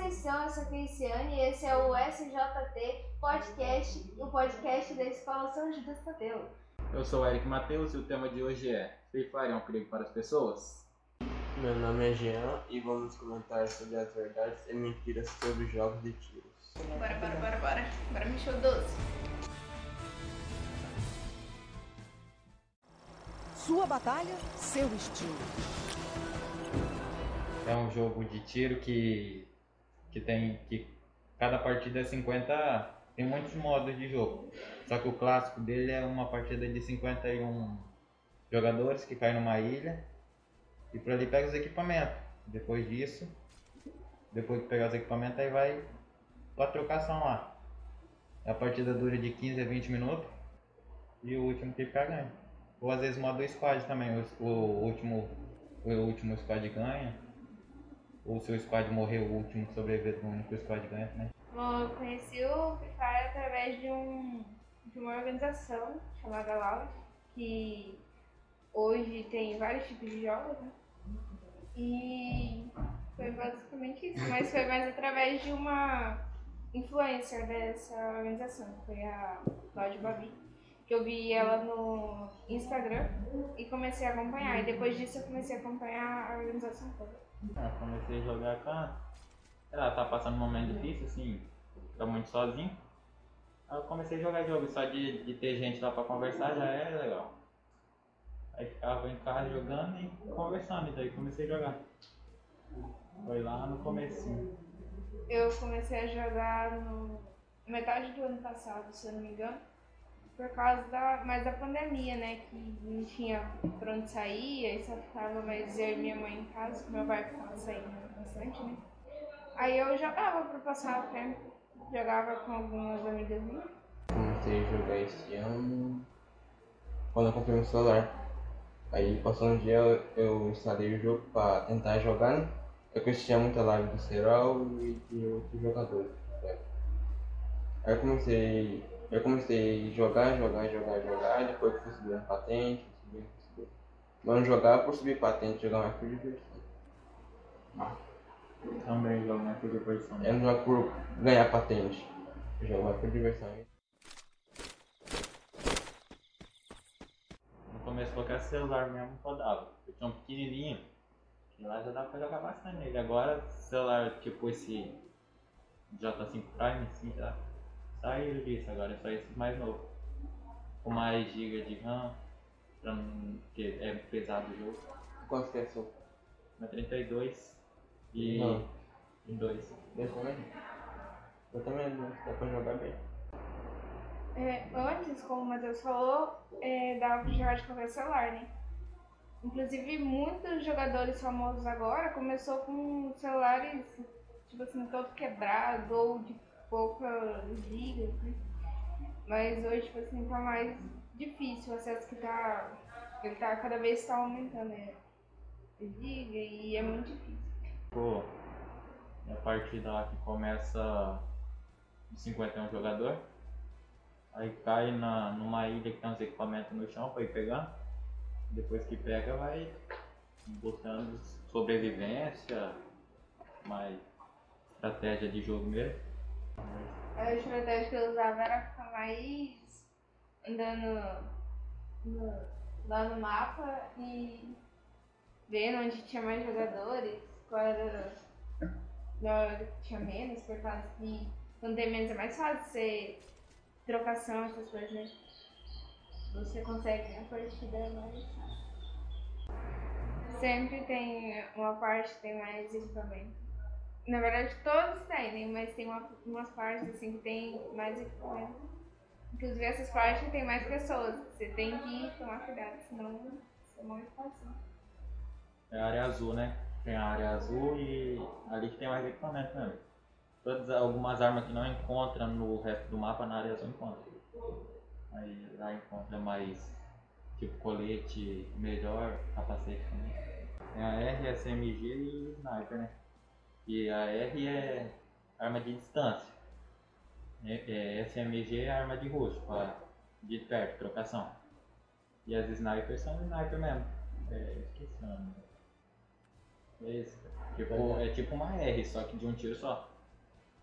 Atenção, eu sou a Cristiane e esse é o SJT Podcast, o podcast da Escola São Judas Tadeu. Eu sou o Eric Matheus e o tema de hoje é Free Fire é um perigo para as pessoas? Meu nome é Jean e vamos comentar sobre as verdades e mentiras sobre jogos de tiros. Bora, bora, bora, bora. Bora mexer o doce. Sua batalha, seu estilo. É um jogo de tiro que, que tem que cada partida é 50, tem muitos modos de jogo. Só que o clássico dele é uma partida de 51 jogadores que caem numa ilha e por ali pega os equipamentos. Depois disso, depois que pegar os equipamentos, aí vai pra trocação lá. A partida dura de 15 a 20 minutos e o último que ficar ganha. Ou às vezes modo squad também, o, o último o último squad ganha. Ou se o squad morrer, o último que sobreviver do único squad ganha também. Bom, eu conheci o Free Fire através de, um, de uma organização chamada Loud, que hoje tem vários tipos de jogos, né? E foi basicamente isso, mas foi mais através de uma influencer dessa organização, que foi a Cláudia Babi, que eu vi ela no Instagram e comecei a acompanhar. E depois disso eu comecei a acompanhar a organização toda. Eu comecei a jogar com a... Ela tá passando um momento difícil, assim, tá muito sozinho. Aí eu comecei a jogar jogo, só de, de ter gente lá pra conversar já é legal. Aí ficava em casa jogando e conversando, e daí comecei a jogar. Foi lá no comecinho. Eu comecei a jogar no metade do ano passado, se eu não me engano, por causa da, mais da pandemia, né? Que não tinha pra onde sair, aí só ficava mais eu e minha mãe em casa, que meu pai ficava saindo bastante, né? Aí eu jogava pra passar o tempo, jogava com algumas amigas minhas. Comecei a jogar esse ano quando eu comprei meu celular. Aí passou um dia eu, instalei o jogo pra tentar jogar. né? Eu assistia muita live do Serol e de outros jogadores. né? Aí eu comecei. Eu comecei a jogar, jogar, jogar, jogar, depois que fui subindo patente, fui fui subindo. Mas jogar por subir patente, jogar mais por diversão. Também jogo na diversão. Eu não jogo por ganhar patente. Eu jogo mais por diversão. No começo qualquer celular mesmo rodava. Eu tinha um pequenininho, que lá já dá pra jogar bastante nele. Agora celular tipo esse J5 Prime, assim, já saiu disso, agora é só esses mais novos. Com mais GB de RAM, pra não, porque é pesado o jogo. Quanto que é seu? Na 32 e Não. e 2. Dois também? Eu também não, dá pra jogar bem. É, antes, como o Matheus falou, é, dava pra jogar de qualquer celular, né? Inclusive, muitos jogadores famosos agora começou com celulares, tipo assim, todo quebrado ou de pouca gigas, né? Mas hoje, tipo assim, tá mais difícil o acesso que tá... Ele tá, cada vez tá aumentando, né? Giga e é muito difícil. Pô, é a partida lá que começa de 51 jogador. Aí cai na, numa ilha que tem uns equipamentos no chão pra ir pegar. Depois que pega vai buscando sobrevivência, mais estratégia de jogo mesmo. A estratégia que eu usava era ficar mais andando no- lá no mapa e vendo onde tinha mais jogadores, qual era na hora que tinha menos, por causa que quando tem menos é mais fácil você trocação, essas coisas, né? Você consegue a partida é mais fácil. Sempre tem uma parte que tem mais equipamento. Na verdade, todos têm, né? Mas tem uma, umas partes assim que tem mais equipamento. Inclusive, essas partes tem mais pessoas. Você tem que tomar cuidado, senão você morre sozinho. É a área azul, né? Tem a área azul e ali que tem mais equipamento mesmo. Todas algumas armas que não encontra no resto do mapa na área azul encontra. Aí lá encontra mais tipo colete melhor, capacete também. Tem a R, SMG e sniper, né? E a R é arma de distância. É, é, SMG é arma de rosto, pra, de perto, trocação. E as snipers são sniper mesmo. É, esqueci o nome. Esse, tipo, é tipo uma R, só que de um tiro só.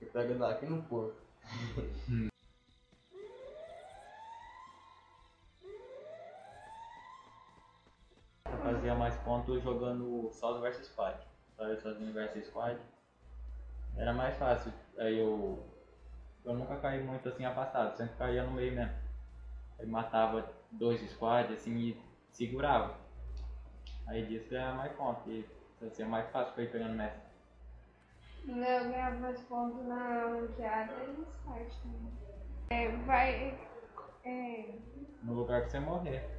Eu pego daqui no porco. Eu fazia mais pontos jogando solo versus squad. Sabe, sozinho versus squad. Era mais fácil. Aí eu. Eu nunca caí muito assim afastado, sempre caía no meio mesmo. Aí matava dois squads assim e segurava. Aí disso ganhava mais pontos. E assim, é mais fácil pra ir pegando mestre. Eu ganhava mais pontos na ranqueada e no Spark também. É, vai. É, No lugar que você morrer.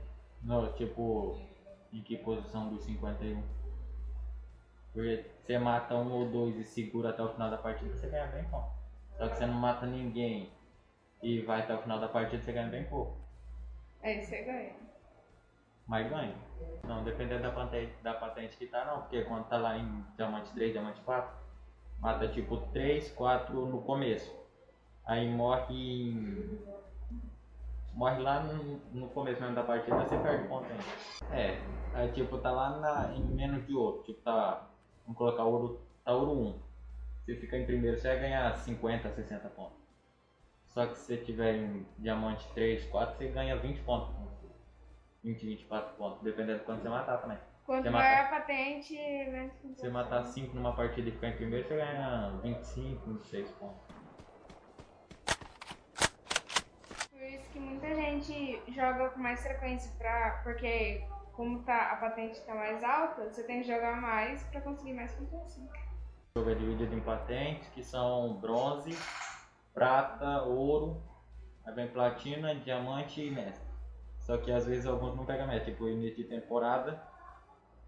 No, tipo, em que posição dos 51? Porque você mata um ou dois e segura até o final da partida, você ganha bem pouco. Só que você não mata ninguém e vai até o final da partida, você ganha bem pouco. aí você ganha. Mas ganha. Não, dependendo da patente, da patente que tá não, porque quando tá lá em diamante 3, diamante 4, mata tipo 3, 4 no começo. Aí morre em. Morre lá no, no começo mesmo da partida, você perde ponto ainda. É, aí tipo tá lá na, em menos de ouro. Tipo tá. Vamos colocar ouro. Tá ouro 1. Você fica em primeiro, você vai ganhar 50, 60 pontos. Só que se você tiver em diamante 3, 4, você ganha 20 pontos. 20, 24 pontos, dependendo de quanto você matar também. Quanto Você maior a patente, menos Se você matar 5 numa partida e ficar em primeiro, você ganha 25, 26 pontos. Por isso que muita gente joga com mais frequência, pra, porque como tá, a patente tá mais alta, você tem que jogar mais pra conseguir mais pontuação. O jogo é dividido em patentes, que são bronze, prata, ouro, aí vem platina, diamante e mestre. Só que às vezes alguns não pegam mestre, tipo início de temporada,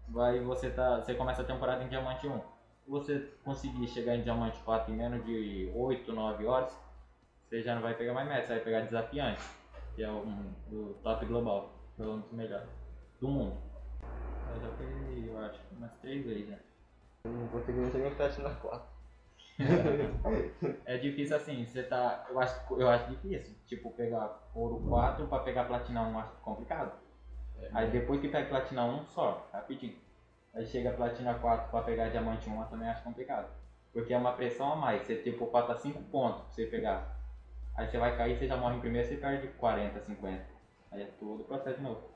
vai você tá, você começa a temporada em diamante 1. Se você conseguir chegar em diamante 4 em menos de 8, 9 horas, você já não vai pegar mais mestre, você vai pegar desafiante, que é um do top global, que é dos melhores do mundo. Eu já peguei, eu acho, umas 3 vezes já. Eu não consegui nem chegar em Platina 4. É difícil assim, você tá. Eu acho, eu acho difícil. Tipo, pegar ouro 4 pra pegar platina 1 eu acho complicado. Aí depois que pega platina 1, só, rapidinho. Aí chega platina 4 pra pegar diamante 1 eu também acho complicado. Porque é uma pressão a mais. Você tipo falta 5 pontos pra você pegar. Aí você vai cair, você já morre em primeiro, você perde 40, 50. Aí é todo o processo de novo.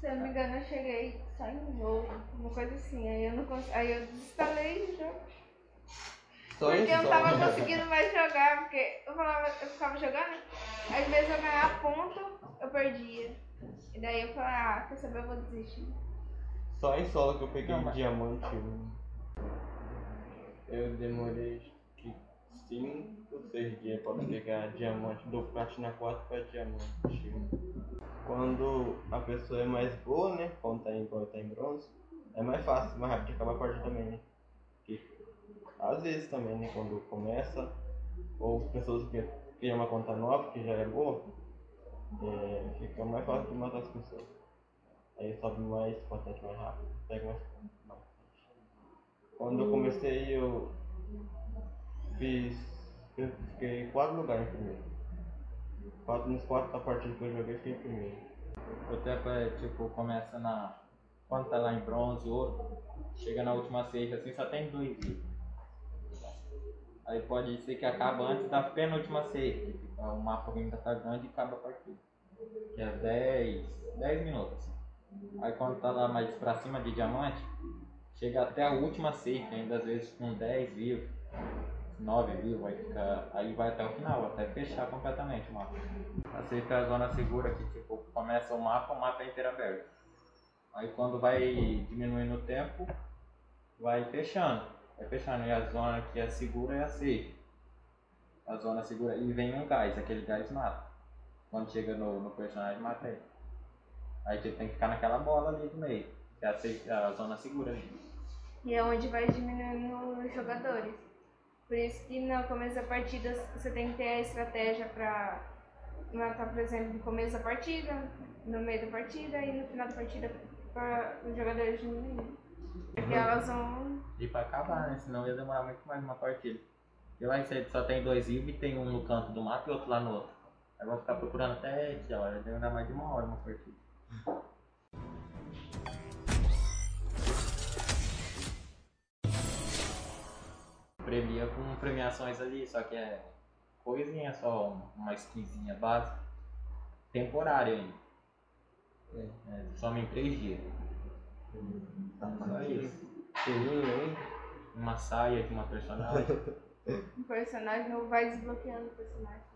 Se eu não me engano, eu cheguei só em ouro, uma coisa assim. Aí eu não cons... aí eu desinstalei o jogo. Só Porque isso, eu não só. tava conseguindo mais jogar, porque eu, falava, eu ficava jogando, às vezes eu ganhava ponto, eu perdia. E daí eu falei, ah, quer saber, eu vou desistir. Só em solo que eu peguei Não, mas- diamante 1. Eu demorei 5 ou 6 dias pra pegar diamante do Platina 4 pra diamante 1. Quando a pessoa é mais boa, né? Quando tá em, quando tá em bronze, é mais fácil, mais rápido de acabar a partida também, né? Porque, às vezes também, né? Quando começa, ou pessoas que criam uma conta nova, que já é boa, é, fica mais fácil de matar as pessoas. Aí sobe mais, potente mais rápido, pega mais. Quando eu comecei eu fiz. Eu fiquei em quatro lugares primeiro. Quatro, nos quatro da partida que eu joguei fiquei em primeiro. O tempo é tipo, começa na. Quando tá lá em bronze, ouro, chega na última seis assim, só tem dois itens. Aí pode ser que acaba antes da penúltima que fica- o mapa ainda tá grande e acaba a partida. Que é 10, 10 minutos. Aí quando tá lá mais pra cima de diamante, chega até a última safe, ainda às vezes com 10 vivos, 9 vivos, aí fica. Aí vai até o final, até fechar completamente o mapa. A safe é a zona segura que tipo, começa o mapa, o mapa é inteiro aberto. Aí quando vai diminuindo o tempo, vai fechando. Vai fechando. E a zona que é segura é a safe. A zona segura. E vem um gás, aquele gás mata. Quando chega no, no personagem, mata ele. Aí tipo, tem que ficar naquela bola ali do meio. Que é a, safe- a zona segura ali. E é onde vai diminuindo os jogadores. Por isso que no começo da partida você tem que ter a estratégia pra matar, por exemplo, no começo da partida, no meio da partida e no final da partida para os jogadores diminuírem. Porque elas vão. E pra acabar, né? Senão ia demorar muito mais uma partida. E lá você só tem dois e tem um no canto do mapa e outro lá no outro. Aí vai ficar procurando até que hora, demorar mais de uma hora uma partida. Premia com premiações ali, só que é coisinha só, uma skinzinha básica. Temporária ainda. É. É, some em três dias. Só isso. Cheirinho aí. Uma saia de uma personagem. Um personagem novo vai desbloqueando o personagem.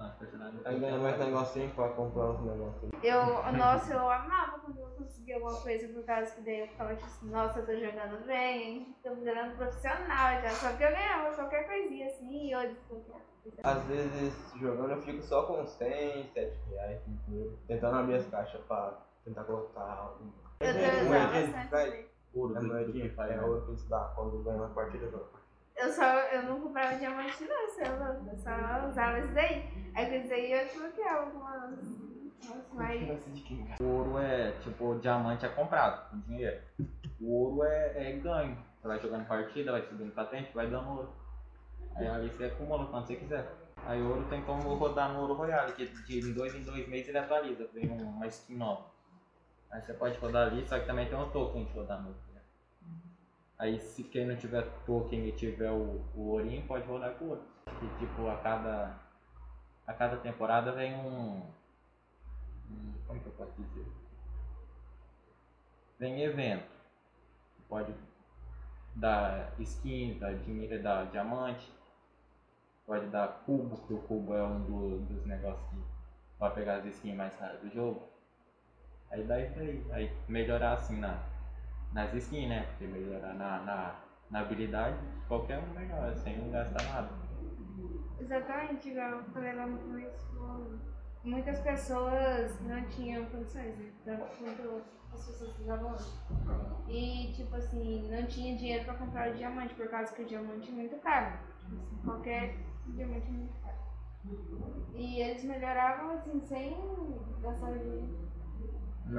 Nossa, personagem Aí ganha mais negocinho pra comprar os negocinhos. Eu, nossa, eu amava quando eu conseguia alguma coisa por causa que daí eu ficava tipo assim, nossa, eu tô jogando bem, tô virando profissional já. Só que eu ganhava qualquer coisinha assim e eu desbloqueava. Às vezes jogando eu fico só com 100, 7 reais, 5 euros, tentando abrir as caixas pra tentar colocar algo. Eu É, usava moedinha, bastante. Ouro É moedinha, é né? ouro que eles dão quando ganha uma partida. Eu só, eu não comprava diamante não, eu só usava isso daí. Aí com isso daí eu desbloqueava algumas, umas mais... O ouro é, tipo, o diamante é comprado com dinheiro. O ouro é, é ganho. Você vai jogando partida, vai subindo patente, vai dando ouro. Aí ali você acumula quando você quiser. Aí ouro tem como rodar no Ouro Royale, que de dois em dois meses ele atualiza, vem um- uma skin nova. Aí você pode rodar ali, só que também tem um token de rodar no Ouro. Aí se quem não tiver token e tiver o, o ourinho, pode rodar com o. Que tipo, a cada, a cada temporada vem um, um- Como que eu posso dizer? Vem evento. Pode dar skin, dar dinheiro, dar diamante. Pode dar cubo, que o cubo é um do- dos negócios que vai pegar as skins mais raras do jogo. Aí dá isso aí. Aí melhorar assim na, nas skins, né? Porque melhorar na, na, na habilidade, qualquer um melhora, sem gastar nada. Exatamente, igual eu falei lá no começo, muitas pessoas não tinham condições, né? Tanto quanto as pessoas hoje. E, tipo assim, não tinha dinheiro pra comprar o diamante, por causa que o diamante é muito caro. Assim, qualquer diamante é muito caro. E eles melhoravam, assim, sem gastar dinheiro.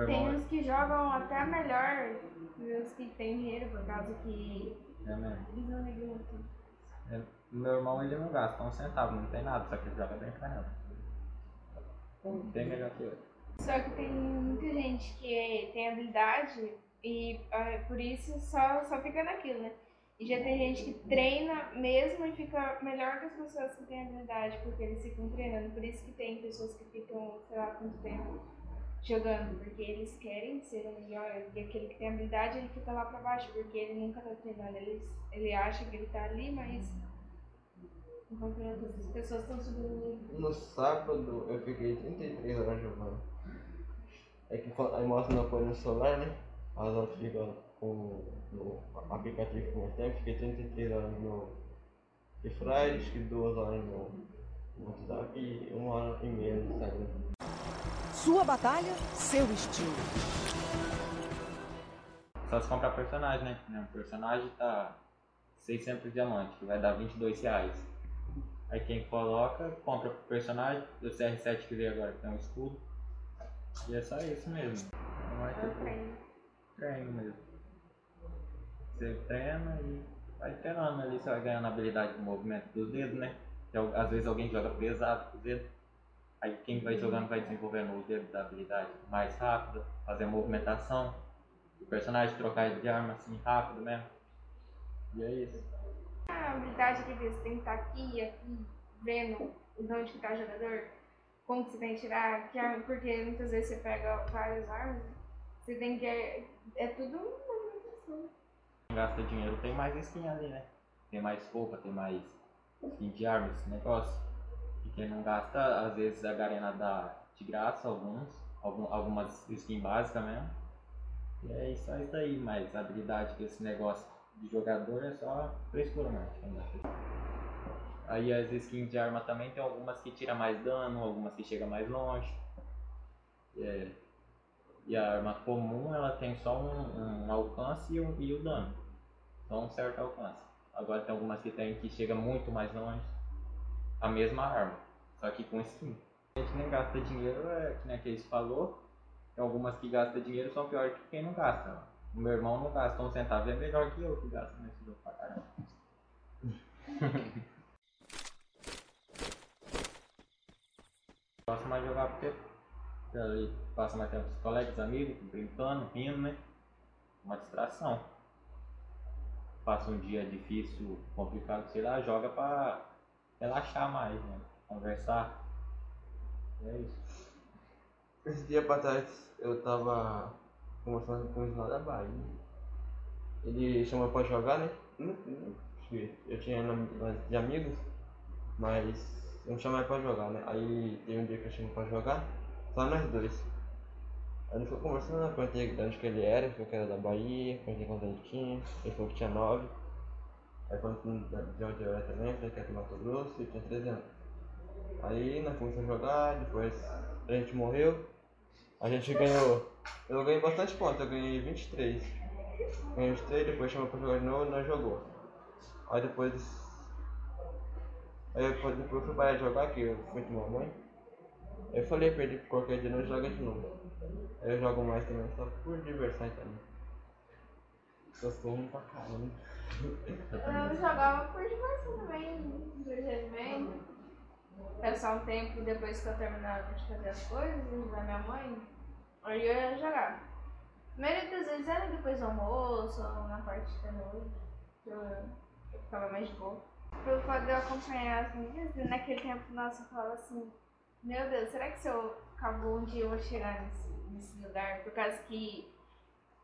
Tem uns que jogam até melhor, tem uns que tem dinheiro, por causa que é mesmo. eles não ligam muito. É, Meu irmão ele não gasta um centavo, não tem nada, só que ele joga bem pra caramba. Bem melhor que eu. Só que tem muita gente que é- tem habilidade e ah, por isso só, só fica naquilo, né? E já tem gente que treina mesmo e fica melhor que as pessoas que têm habilidade, porque eles ficam treinando. Por isso que tem pessoas que ficam, sei lá, quanto tempo jogando, porque eles querem ser o melhor. E aquele que tem habilidade, ele fica lá pra baixo, porque ele nunca tá treinando. Ele, ele acha que ele tá ali, mas enquanto outras pessoas estão subindo. No sábado eu fiquei 33 horas jogando. É que aí mostra no apoio no celular, né? As horas ficam com no aplicativo com mais tempo, fiquei 33 horas no Free Fire, acho que 2 horas no WhatsApp e 1 hora e meia no Instagram. Sua batalha, seu estilo. Só se comprar personagem, né? O personagem tá 600 diamantes, que vai dar 22 reais. Aí quem coloca, compra o personagem, o CR7 que veio agora que tem um escudo. E é só isso mesmo. Não é Eu tipo treino. treino mesmo. Você treina e vai treinando ali, você vai ganhando habilidade do movimento dos dedos, né? Que al- às vezes alguém joga pesado com os dedos. Aí quem vai jogando vai desenvolvendo os dedos da habilidade mais rápida, fazer a movimentação. O personagem trocar de arma assim rápido mesmo. E é isso. A habilidade que você tem que estar aqui e aqui, vendo de onde que tá o jogador, como que você tem que tirar, que arma, porque muitas vezes você pega várias armas, você tem que. É, é tudo movimentação. Quem gasta dinheiro tem mais skin ali, né? Tem mais roupa, tem mais skin de arma, esse negócio. E quem não gasta, às vezes a Garena dá de graça alguns, algum, algumas skins básicas mesmo. E é isso, é isso aí, mas a habilidade desse negócio de jogador é só frescura quem gasta. Aí as skins de arma também tem algumas que tira mais dano, algumas que chega mais longe. É, e a arma comum ela tem só um, um alcance e, um- e o dano. Só um certo alcance. Agora tem algumas que tem que chega muito mais longe. A mesma arma, só que com skin. A gente nem gasta dinheiro, é que nem a Case falou. Tem algumas que gastam dinheiro são piores que quem não gasta. O meu irmão não gasta um centavo e é melhor que eu que gasta nesse jogo pra caramba. Gosto mais de jogar porque ali passa mais tempo com os colegas, amigos, brincando, rindo, né? Uma distração. passa um dia difícil, complicado, sei lá, joga pra relaxar mais, né? Conversar. É isso. Esse dia pra trás eu tava conversando com o lá da Bahia. Ele chamou pra jogar, né? Eu tinha de amigos, mas não chamava pra jogar, né? Aí teve um dia que eu chamei pra jogar, só nós dois. Aí ele foi conversando, perguntei de onde que ele era, ele falou que era da Bahia, perguntei quanto ele tinha, ele falou que tinha nove. Aí perguntei de onde eu era também, falei que era do Mato Grosso e tinha 13 anos. Aí nós começamos a jogar, depois a gente morreu, a gente ganhou. Eu ganhei bastante pontos, eu ganhei 23. Ganhei 23, depois chamou pra jogar de novo nós jogou. Aí depois. Aí depois, depois eu fui parar de jogar, que eu fui com mamãe. Eu falei pra ele que qualquer dia nós joga de novo. Eu jogo mais também, só por diversão também. Sou ruim pra caramba. Eu jogava por diversão também, do. Passar um tempo depois que eu terminava de fazer as coisas da minha mãe, aí eu ia jogar. A das vezes era depois do almoço ou na parte da noite, que eu, eu ficava mais de boa. De eu acompanhar as meninas, e naquele tempo, nossa, eu falava assim, meu Deus, será que se eu acabou um dia eu vou chegar nesse, nesse lugar? Por causa que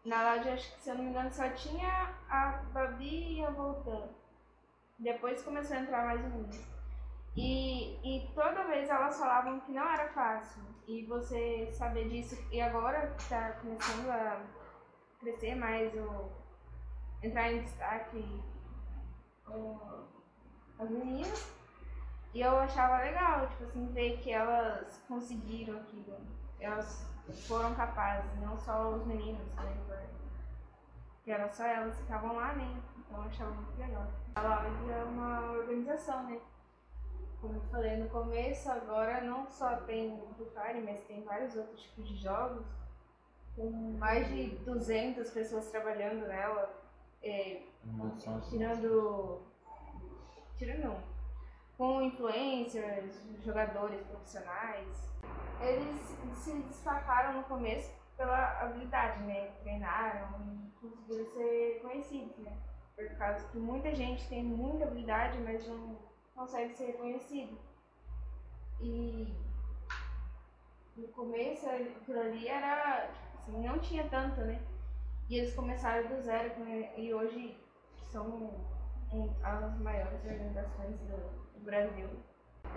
na loja, acho que se eu não me engano, só tinha a Babi e a Voltan. Depois começou a entrar mais meninas. E, e toda vez elas falavam que não era fácil. E você saber disso, e agora que está começando a crescer mais, ou entrar em destaque o, as meninas. E eu achava legal, tipo assim, ver que elas conseguiram aquilo. Elas foram capazes, não só os meninos, né? Porque era só elas que estavam lá, né? Então eu achava muito legal. A Loud é uma organização, né? Como eu falei no começo, agora não só tem o Free Fire, mas tem vários outros tipos de jogos, com mais de 200 pessoas trabalhando nela, é, tirando. Tirando não. Com influencers, jogadores profissionais. Eles se destacaram no começo pela habilidade, né? Treinaram e conseguiram ser conhecidos, né? Por causa que muita gente tem muita habilidade, mas não consegue ser reconhecido. E no começo aquilo ali era, tipo assim, não tinha tanto, né? E eles começaram do zero e hoje são as maiores organizações do, do Brasil.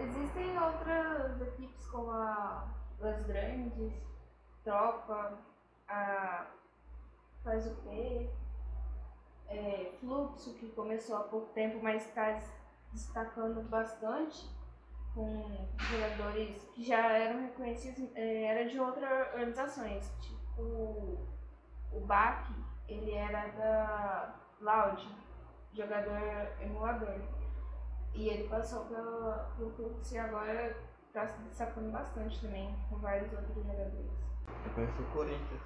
Existem outras equipes como a Las Grandes, Tropa, a Faz o P, é, Fluxo, que começou há pouco tempo, mas está destacando bastante com jogadores que já eram reconhecidos, é, era de outras organizações, tipo o BAC, ele era da Loud, jogador emulador. E ele passou pelo, pelo e agora está se destacando bastante também com vários outros jogadores. Eu conheço o Corinthians,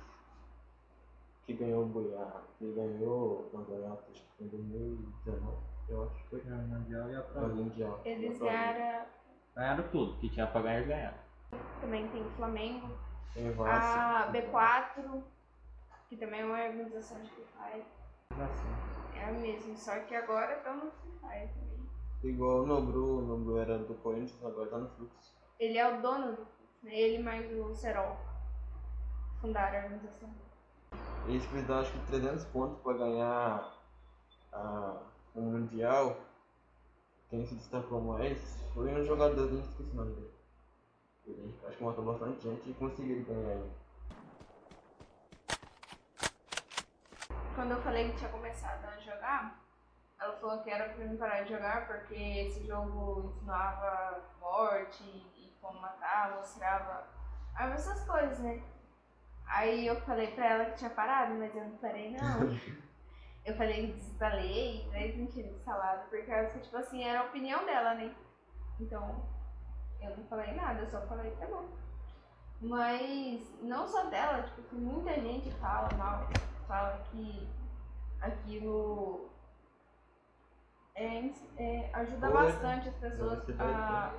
que ganhou o Goiás, que ganhou o campeonato, acho que foi em 2019, eu acho que foi. É, o Mundial e a prova. mundial. Eles ganharam, Ganharam tudo, que tinha pra ganhar, ganharam. também tem o Flamengo, a B4, que também é uma organização de Free Fire. Assim. É a mesma, só que agora estão no Free Fire também. Igual o Nobru, o Nobru era do Corinthians, agora tá no Fluxo. Ele é o dono do né? Ele mais o Serol fundaram a organização. Eles precisaram acho que 300 pontos pra ganhar a, o Mundial. Quem se destacou mais foi um jogador, não esqueci o nome dele. Ele acho que matou bastante gente e conseguiu ganhar ele. Quando eu falei que tinha começado a jogar, ela falou que era pra mim parar de jogar porque esse jogo ensinava morte e como matar, mostrava essas coisas, né? Aí eu falei pra ela que tinha parado, mas eu não parei não. eu falei que desinstalei, três não tinha instalado, porque que, tipo assim, era a opinião dela, né? Então, eu não falei nada, eu só falei que tá bom. Mas não só dela, tipo, que muita gente fala mal, fala que aquilo é, é, ajuda Foi, bastante as pessoas a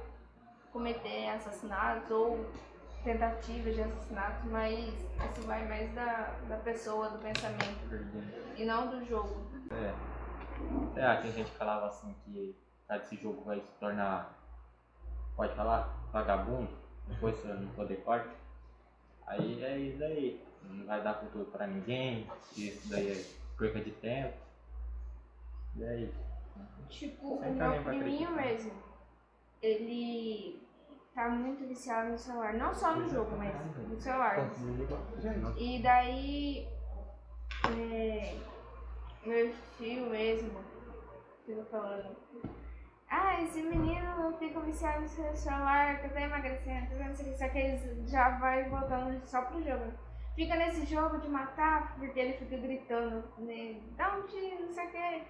cometer assassinatos ou tentativas de assassinato, mas isso vai mais da, da pessoa, do pensamento, e não do jogo. É. É, tem gente que falava assim que esse jogo vai se tornar, pode falar, vagabundo, depois você não poder corte. Aí é isso daí. Não vai dar futuro pra ninguém, isso daí é perca de tempo. E é isso. Tipo, Sem o tá meu priminho mesmo, ele tá muito viciado no celular. Não só no jogo, mas no celular. E daí, é, meu tio mesmo, fica falando, ah, esse menino fica viciado no seu celular, que tá emagrecendo, tá vendo? Só que eles já vai voltando só pro jogo. Fica nesse jogo de matar, porque ele fica gritando, né? Dá um tiro, não sei o que.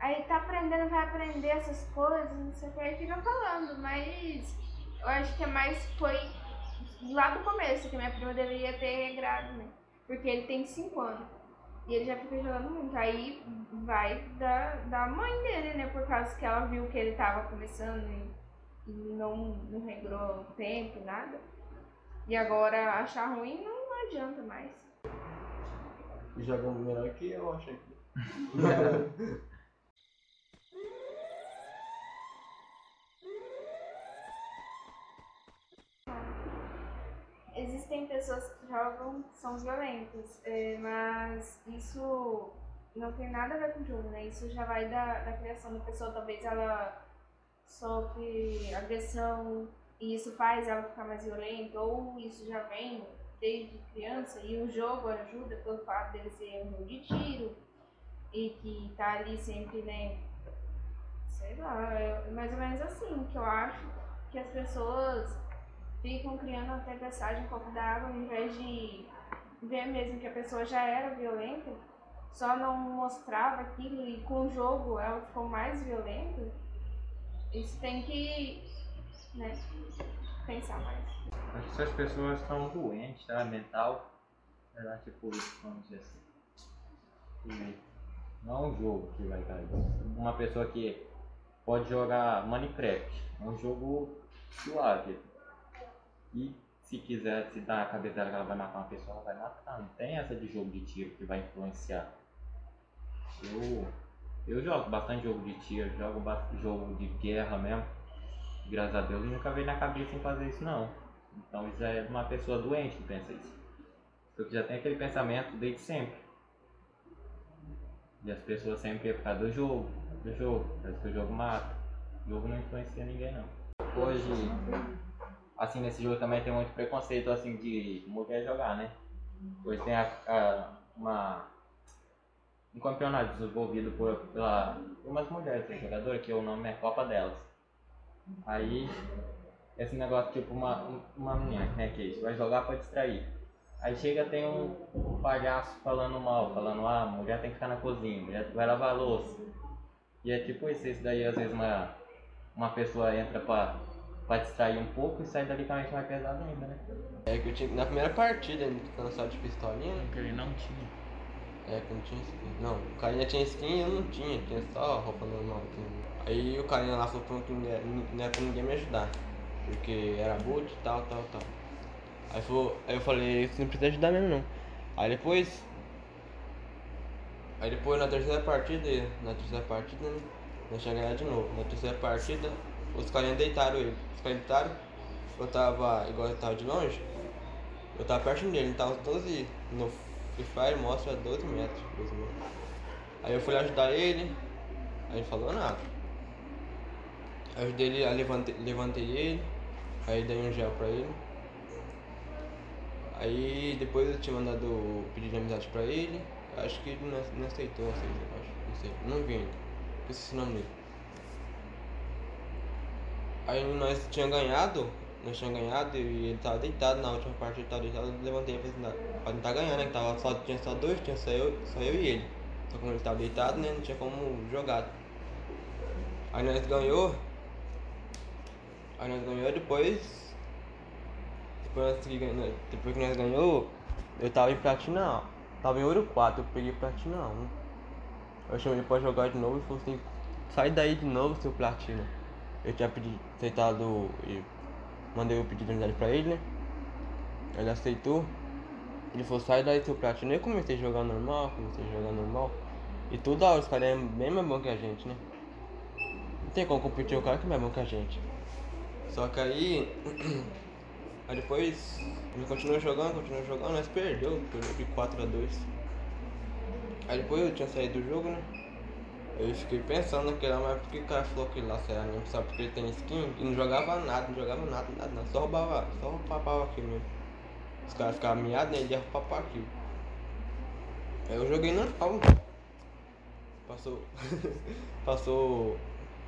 Aí tá aprendendo, vai aprender essas coisas, não sei o que, aí fica falando, mas eu acho que é mais foi lá do começo que minha prima deveria ter regrado, né? Porque ele tem 5 anos. E ele já fica jogando muito. Aí vai da, da mãe dele, né? Por causa que ela viu que ele tava começando e, e não, não regrou tempo, nada. E agora achar ruim não adianta mais. Joga melhor que eu, acho que. Existem pessoas que jogam são violentas, é, mas isso não tem nada a ver com o jogo, né? Isso já vai da, da criação da pessoa. Talvez ela sofre agressão e isso faz ela ficar mais violenta, ou isso já vem desde criança e o jogo ajuda pelo fato dele ser um jogo de tiro e que tá ali sempre, né? Sei lá, é mais ou menos assim que eu acho que as pessoas ficam criando uma tempestade em um copo d'água ao invés de ver mesmo que a pessoa já era violenta, só não mostrava aquilo e com o jogo ela ficou mais violenta. Isso tem que, né, pensar mais. Acho que se as pessoas estão doentes, tá? Mental, sei lá, tipo, vamos dizer assim. Não é um jogo que vai dar isso. Uma pessoa que pode jogar Minecraft, é um jogo suave. E se quiser se dar a cabeça dela que ela vai matar uma pessoa, ela vai matar. Não tem essa de jogo de tiro que vai influenciar. Eu, eu jogo bastante jogo de tiro, jogo jogo de guerra mesmo. Graças a Deus nunca veio na cabeça em fazer isso não. Então isso é uma pessoa doente que pensa isso. Porque já tem aquele pensamento desde sempre. E as pessoas sempre iam ficar do jogo, do jogo, parece que o jogo mata. O jogo não influencia ninguém não. Hoje, assim, nesse jogo também tem muito preconceito assim de mulher jogar, né? Hoje tem a, a- uma, um campeonato desenvolvido por, pela, por umas mulheres jogadoras, que o nome é Copa delas. Aí esse negócio, tipo, uma, uma menina, né, que vai jogar pra distrair. Aí chega, tem um palhaço falando mal, falando, ah, mulher tem que ficar na cozinha, mulher vai lavar louça. E é tipo isso, isso daí às vezes uma, uma pessoa entra pra, pra distrair um pouco e sai dali com a mente mais pesada ainda, né? É que eu tinha. Na primeira partida, ele lançado de pistolinha, né? Porque ele não tinha. É, que não tinha skin. Não, o carinha tinha skin e eu não tinha, tinha só roupa normal. Aí o carinha lá falou que não não ia pra ninguém me ajudar. Porque era boot e tal, tal, tal. Aí, falou, aí eu falei, você não precisa ajudar mesmo não. Aí depois. Aí depois na terceira partida, na terceira partida, né? Nós tinha ganhado de novo. Na terceira partida, os carinhas deitaram ele. Os carinhas deitaram, eu tava, igual eu tava de longe, eu tava perto dele, ele tava 12. No Free Fire mostra 12 metros, 12 metros. Aí eu fui ajudar ele, aí ele falou nada. Eu ajudei ele, aí levantei, levantei ele, aí dei um gel pra ele. Aí depois eu tinha mandado de amizade pra ele. Acho que ele não, não aceitou, aceitou, acho, não sei, não vi ainda. Esqueci o nome dele. Aí nós tinha ganhado, nós tinha ganhado e ele tava deitado na última parte, ele tava deitado, eu levantei pra tentar, pra tentar ganhar, né? Que tava só, tinha só dois, tinha só eu, só eu e ele. Só como ele tava deitado, né? Não tinha como jogar. Aí nós ganhou. Aí nós ganhou depois. Depois ganhou- depois que nós ganhou, eu tava em platina. Tava em ouro 4, eu peguei platina 1. Eu chamei ele pra jogar de novo e falou assim, sai daí de novo, seu platina. Eu tinha pedido, aceitado e mandei o pedido de amizade pra ele, né? Ele aceitou. Ele falou, sai daí seu platina. Eu comecei a jogar normal, comecei a jogar normal. E toda hora os caras é bem mais bom que a gente, né? Não tem como competir o cara que é mais bom que a gente. Só que aí. aí depois. Ele continuou jogando, continuou jogando, nós perdeu, perdeu de 4 a 2 Aí depois eu tinha saído do jogo, né? Eu fiquei pensando naquela, mas por que o cara falou que lá será mesmo? Só porque ele tem skin e não jogava nada, não jogava nada, nada, nada. Só roubava, só roubava aqui mesmo. Os caras ficavam miados, né? Ele ia papar aqui. Eu joguei normal. Passou. Passou.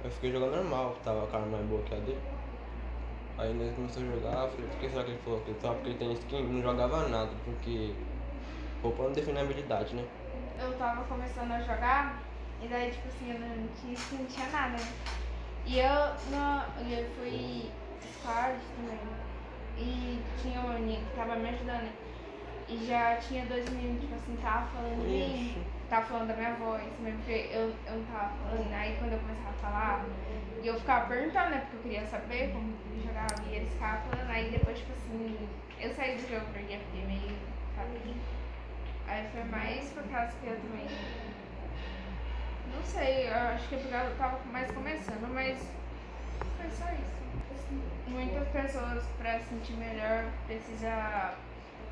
Eu fiquei jogando normal, tava a cara mais boa que a dele. Aí nós começamos a jogar, eu falei, por que será que ele falou que só porque ele tem skin não jogava nada, porque roupa não define habilidade, né? Eu tava começando a jogar e daí tipo assim, eu não tinha não tinha nada? E eu, no, eu fui squad também. E tinha uma menina que tava me ajudando? E já tinha dois meninos, tipo assim, tava falando de mim, tava falando da minha voz, mesmo porque eu, eu não tava falando. Aí quando eu começava a falar, e eu ficava perguntando, né? Porque eu queria saber como jogava. E eles ficavam falando, aí depois, tipo assim, eu saí do jogo porque eu fiquei meio sabe? Aí foi mais por causa que eu também. Não sei, eu acho que é porque eu tava mais começando, mas foi só isso. Muitas pessoas, pra se sentir melhor, precisa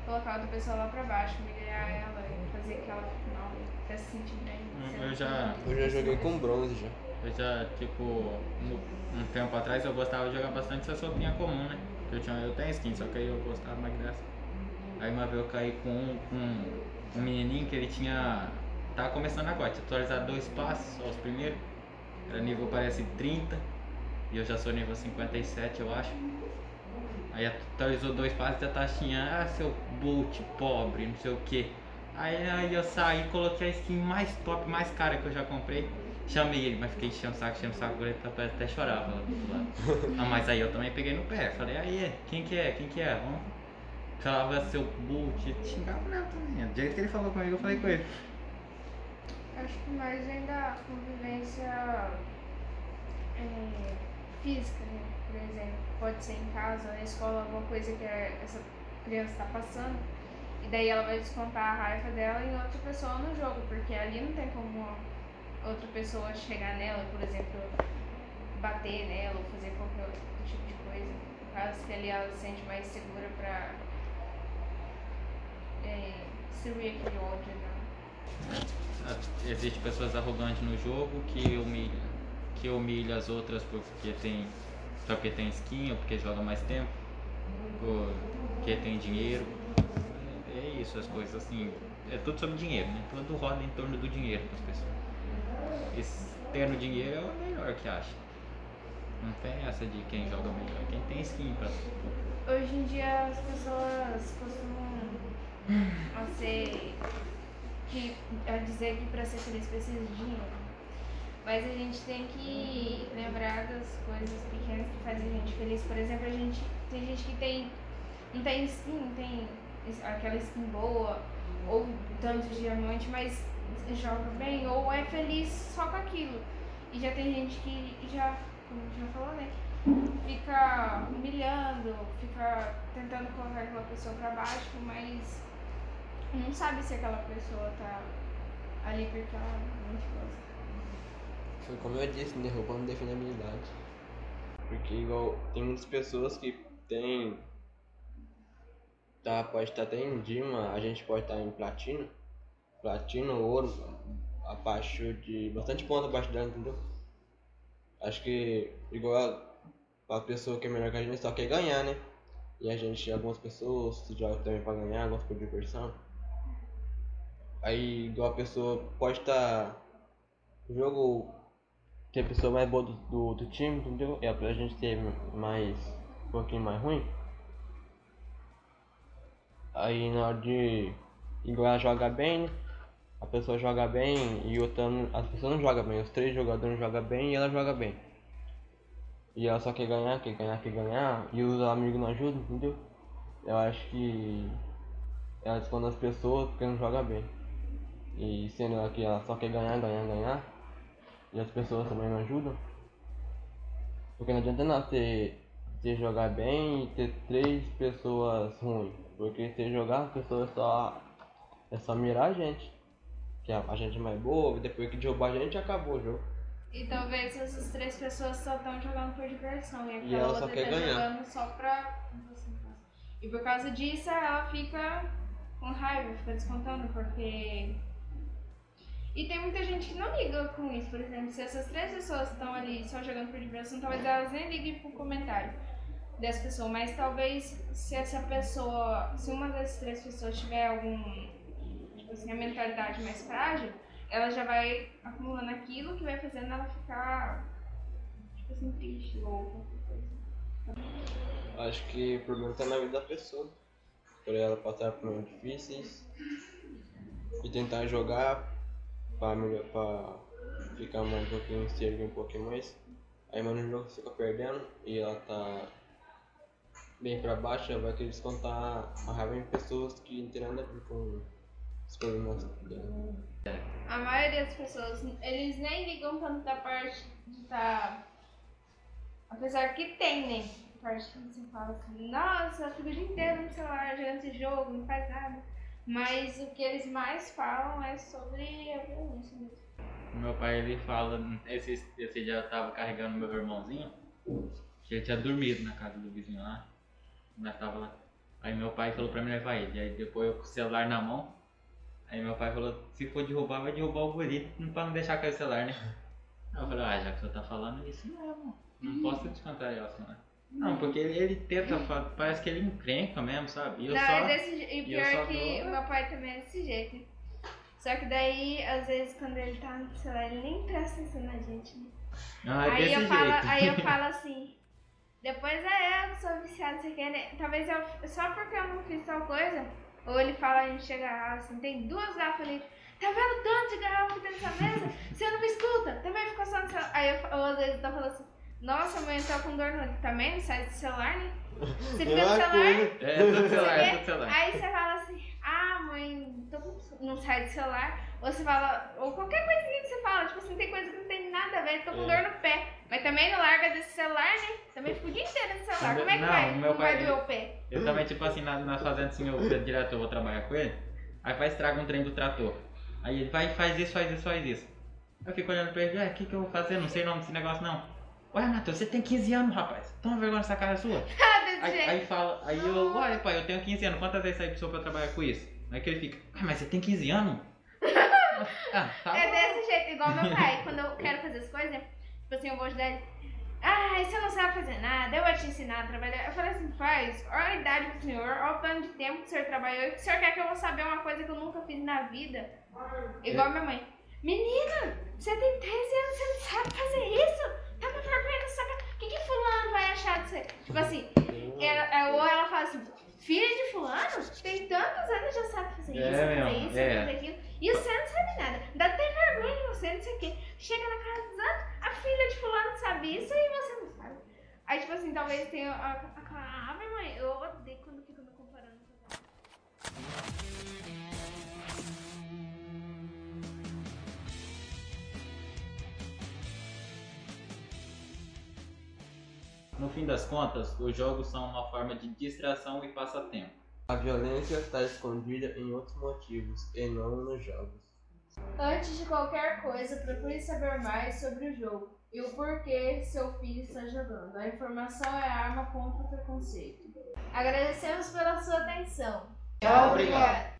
colocar outra pessoa lá pra baixo, humilhar ela e fazer que ela fique mal pra se sentir bem. Eu já, Eu já joguei com bronze já. eu já, tipo, no- um tempo atrás eu gostava de jogar bastante essa sopinha comum, né? Que Eu, tinha, eu tenho skin, só que aí eu gostava mais dessa. Aí uma vez eu caí com um, com um menininho que ele tinha. Tava começando agora, tinha atualizado dois passos, só os primeiros. Era nível parece 30. E eu já sou nível 57, eu acho. Aí atualizou dois passos e a taxinha, ah, seu boot pobre, não sei o que. Aí, aí eu saí, coloquei a skin mais top, mais cara que eu já comprei. Chamei ele, mas fiquei enchendo o saco, enchendo o saco, ele até até chorava lá do lado. Ah, mas aí eu também peguei no pé, falei, aí, quem que é, quem que é? Vamos. Falava seu boot, xingava não também. Do jeito que ele falou comigo, eu falei com ele. Acho que mais ainda a convivência é, física, né? Por exemplo, pode ser em casa, na escola, alguma coisa que a- essa criança está passando, e daí ela vai descontar a raiva dela em outra pessoa no jogo, porque ali não tem como outra pessoa chegar nela, por exemplo, bater nela ou fazer qualquer outro tipo de coisa. No caso que ali ela se sente mais segura pra é, distribuir aquele ódio, né? Ah, Existe pessoas arrogantes no jogo que humilha, que humilha as outras porque tem só porque tem skin ou porque joga mais tempo, ou porque tem dinheiro. É é isso as coisas assim. É tudo sobre dinheiro, né? Tudo roda em torno do dinheiro das pessoas. Esse, tendo dinheiro é o melhor que acha. Não tem essa de quem joga melhor, quem tem skin pra. Hoje em dia as pessoas costumam ser que a dizer que para ser feliz precisa de dinheiro. Mas a gente tem que lembrar das coisas pequenas que fazem a gente feliz. Por exemplo, a gente tem gente que tem não tem skin, tem aquela skin boa ou tantos diamantes, mas joga bem ou é feliz só com aquilo. E já tem gente que já, como a gente já falou, né? fica humilhando, fica tentando colocar aquela pessoa pra baixo, mas não sabe se aquela pessoa tá ali porque ela realmente gosta. Foi como eu disse, né? Não define habilidade. Porque igual tem muitas pessoas que tem. Tá, pode estar até em Dima, a gente pode estar em platino. Platino, ouro, abaixo de. bastante ponto abaixo dela, entendeu? Acho que igual a, a pessoa que é melhor que a gente só quer ganhar, né? E a gente, algumas pessoas jogam também pra ganhar, algumas por diversão. Aí igual a pessoa pode estar. o jogo tem a pessoa mais boa do, do, do time, entendeu? E a, a gente ter mais. um pouquinho mais ruim. Aí na hora de. Igual joga bem, né? A pessoa joga bem e outra. As pessoas não jogam bem, os três jogadores jogam bem e ela joga bem. E ela só quer ganhar, quer ganhar, quer ganhar, e os amigos não ajudam, entendeu? Eu acho que ela esconde as pessoas porque não joga bem. E sendo ela que ela só quer ganhar, ganhar, ganhar, e as pessoas também não ajudam. Porque não adianta nada você, você jogar bem e ter três pessoas ruins. Porque se jogar, as pessoas só. É só mirar a gente. que a, a gente é mais boa, depois que derrubar a gente acabou o jogo. E talvez essas três pessoas só estão jogando por diversão. E aquela E ela só outra quer tá ganhar. jogando só pra. E por causa disso ela fica com raiva, fica descontando, porque. E tem muita gente que não liga com isso, por exemplo, se essas três pessoas estão ali só jogando por diversão, talvez elas nem liguem pro comentário dessa pessoa, mas talvez se essa pessoa, se uma das três pessoas tiver algum, tipo assim, a mentalidade mais frágil, ela já vai acumulando aquilo que vai fazendo ela ficar, tipo assim, triste ou coisa. Acho que o problema tá na vida da pessoa. Por ela passar por momentos difíceis e tentar jogar pra, melhor, pra ficar mais um pouquinho, se erguer um pouquinho mais. Aí mas no jogo fica perdendo e ela tá bem pra baixo, vai querer descontar a raiva em pessoas que não tem nada a ver com os problemas dela. A maioria das pessoas, eles nem ligam tanto da parte de estar. Apesar que tem, né? A parte que você fala assim, nossa, eu fico o dia inteiro no celular jogando esse jogo, não faz nada. Mas o que eles mais falam é sobre a violência mesmo. Meu pai ele fala, esse, esse dia eu tava carregando meu irmãozinho, que ele tinha dormido na casa do vizinho lá. Nós tava lá. Aí meu pai falou pra mim levar ele. Aí depois eu com o celular na mão. Aí meu pai falou, se for derrubar, vai derrubar o guri, pra não deixar cair o celular, né? Aí eu falei, ah, já que senhor tá falando isso mesmo, não posso descontar o celular. Não, porque ele, ele tenta, fa- parece que ele encrenca mesmo, sabe? E eu não, só. é desse. E pior que dou- o meu pai também é desse jeito. Só que daí, às vezes, quando ele tá no celular, ele nem presta atenção na gente, né? Ah, é aí, eu jeito. falo, aí eu falo assim, depois é eu sou viciado, não sei o que, né? Talvez eu, só porque eu não fiz tal coisa, ou ele fala, a gente chega assim, tem duas garrafas ali, tá vendo tanto de garrafa que tem nessa mesa? Você não me escuta? Também ficou só no celular. Aí eu, ou às vezes eu tô falando assim, nossa, mãe, eu tô com dor no olho. Também não sai do celular, né? Você fica no celular, coisa. É, do celular, é do celular. Aí você fala assim, ah, mãe, tô com... não sai do celular. Ou você fala, ou qualquer coisinha que você fala, tipo assim, tem coisa que não tem nada a ver, tô com É. dor no pé. Mas também não larga desse celular, né? Também fica o dia inteiro no celular. Como é que Não, vai? meu Não vai pai- doer o pé. Eu também, tipo assim, na- nós fazendo assim, eu direto eu vou trabalhar com ele, aí vai estraga um trem do trator. Aí ele vai e faz isso, faz isso, faz isso. Eu fico olhando pra ele, ué, o que que eu vou fazer? Não sei o nome desse negócio não. Ué, Matheus, você tem 15 anos, rapaz. Toma vergonha nessa cara sua. Ah, desse Aí, jeito. aí fala, aí eu, ué, pai, eu tenho 15 anos, quantas vezes pro senhor pra trabalhar com isso? Aí que ele fica, ah, mas você tem 15 anos? ah, tá É desse jeito, igual meu pai. Quando eu quero fazer as coisas, tipo assim, eu vou ajudar ele. Ah, você não sabe fazer nada, eu vou te ensinar a trabalhar. Eu falei assim, faz, olha a idade do senhor, olha o tanto de tempo que o senhor trabalhou. E que o senhor quer que eu vou saber uma coisa que eu nunca fiz na vida? Igual minha mãe. Menina, você tem 13 anos, você não sabe fazer isso? Tá com vergonha nessa cara. O que, que fulano vai achar de você? Tipo assim, ela- é, ou ela fala assim, filha de fulano, tem tantos anos já sabe fazer isso, É fazer isso, é. fazer aquilo. E você não sabe nada. Dá até vergonha de você, não sei o quê. Chega na casa a filha de fulano sabe isso e você não sabe. Aí, tipo assim, talvez tenha a, a, a, Ave mãe, eu odeio quando fica me comparando com ela. No fim das contas, os jogos são uma forma de distração e passatempo. A violência está escondida em outros motivos e não nos jogos. Antes de qualquer coisa, procure saber mais sobre o jogo e o porquê seu filho está jogando. A informação é a arma contra o preconceito. Agradecemos pela sua atenção. Obrigado.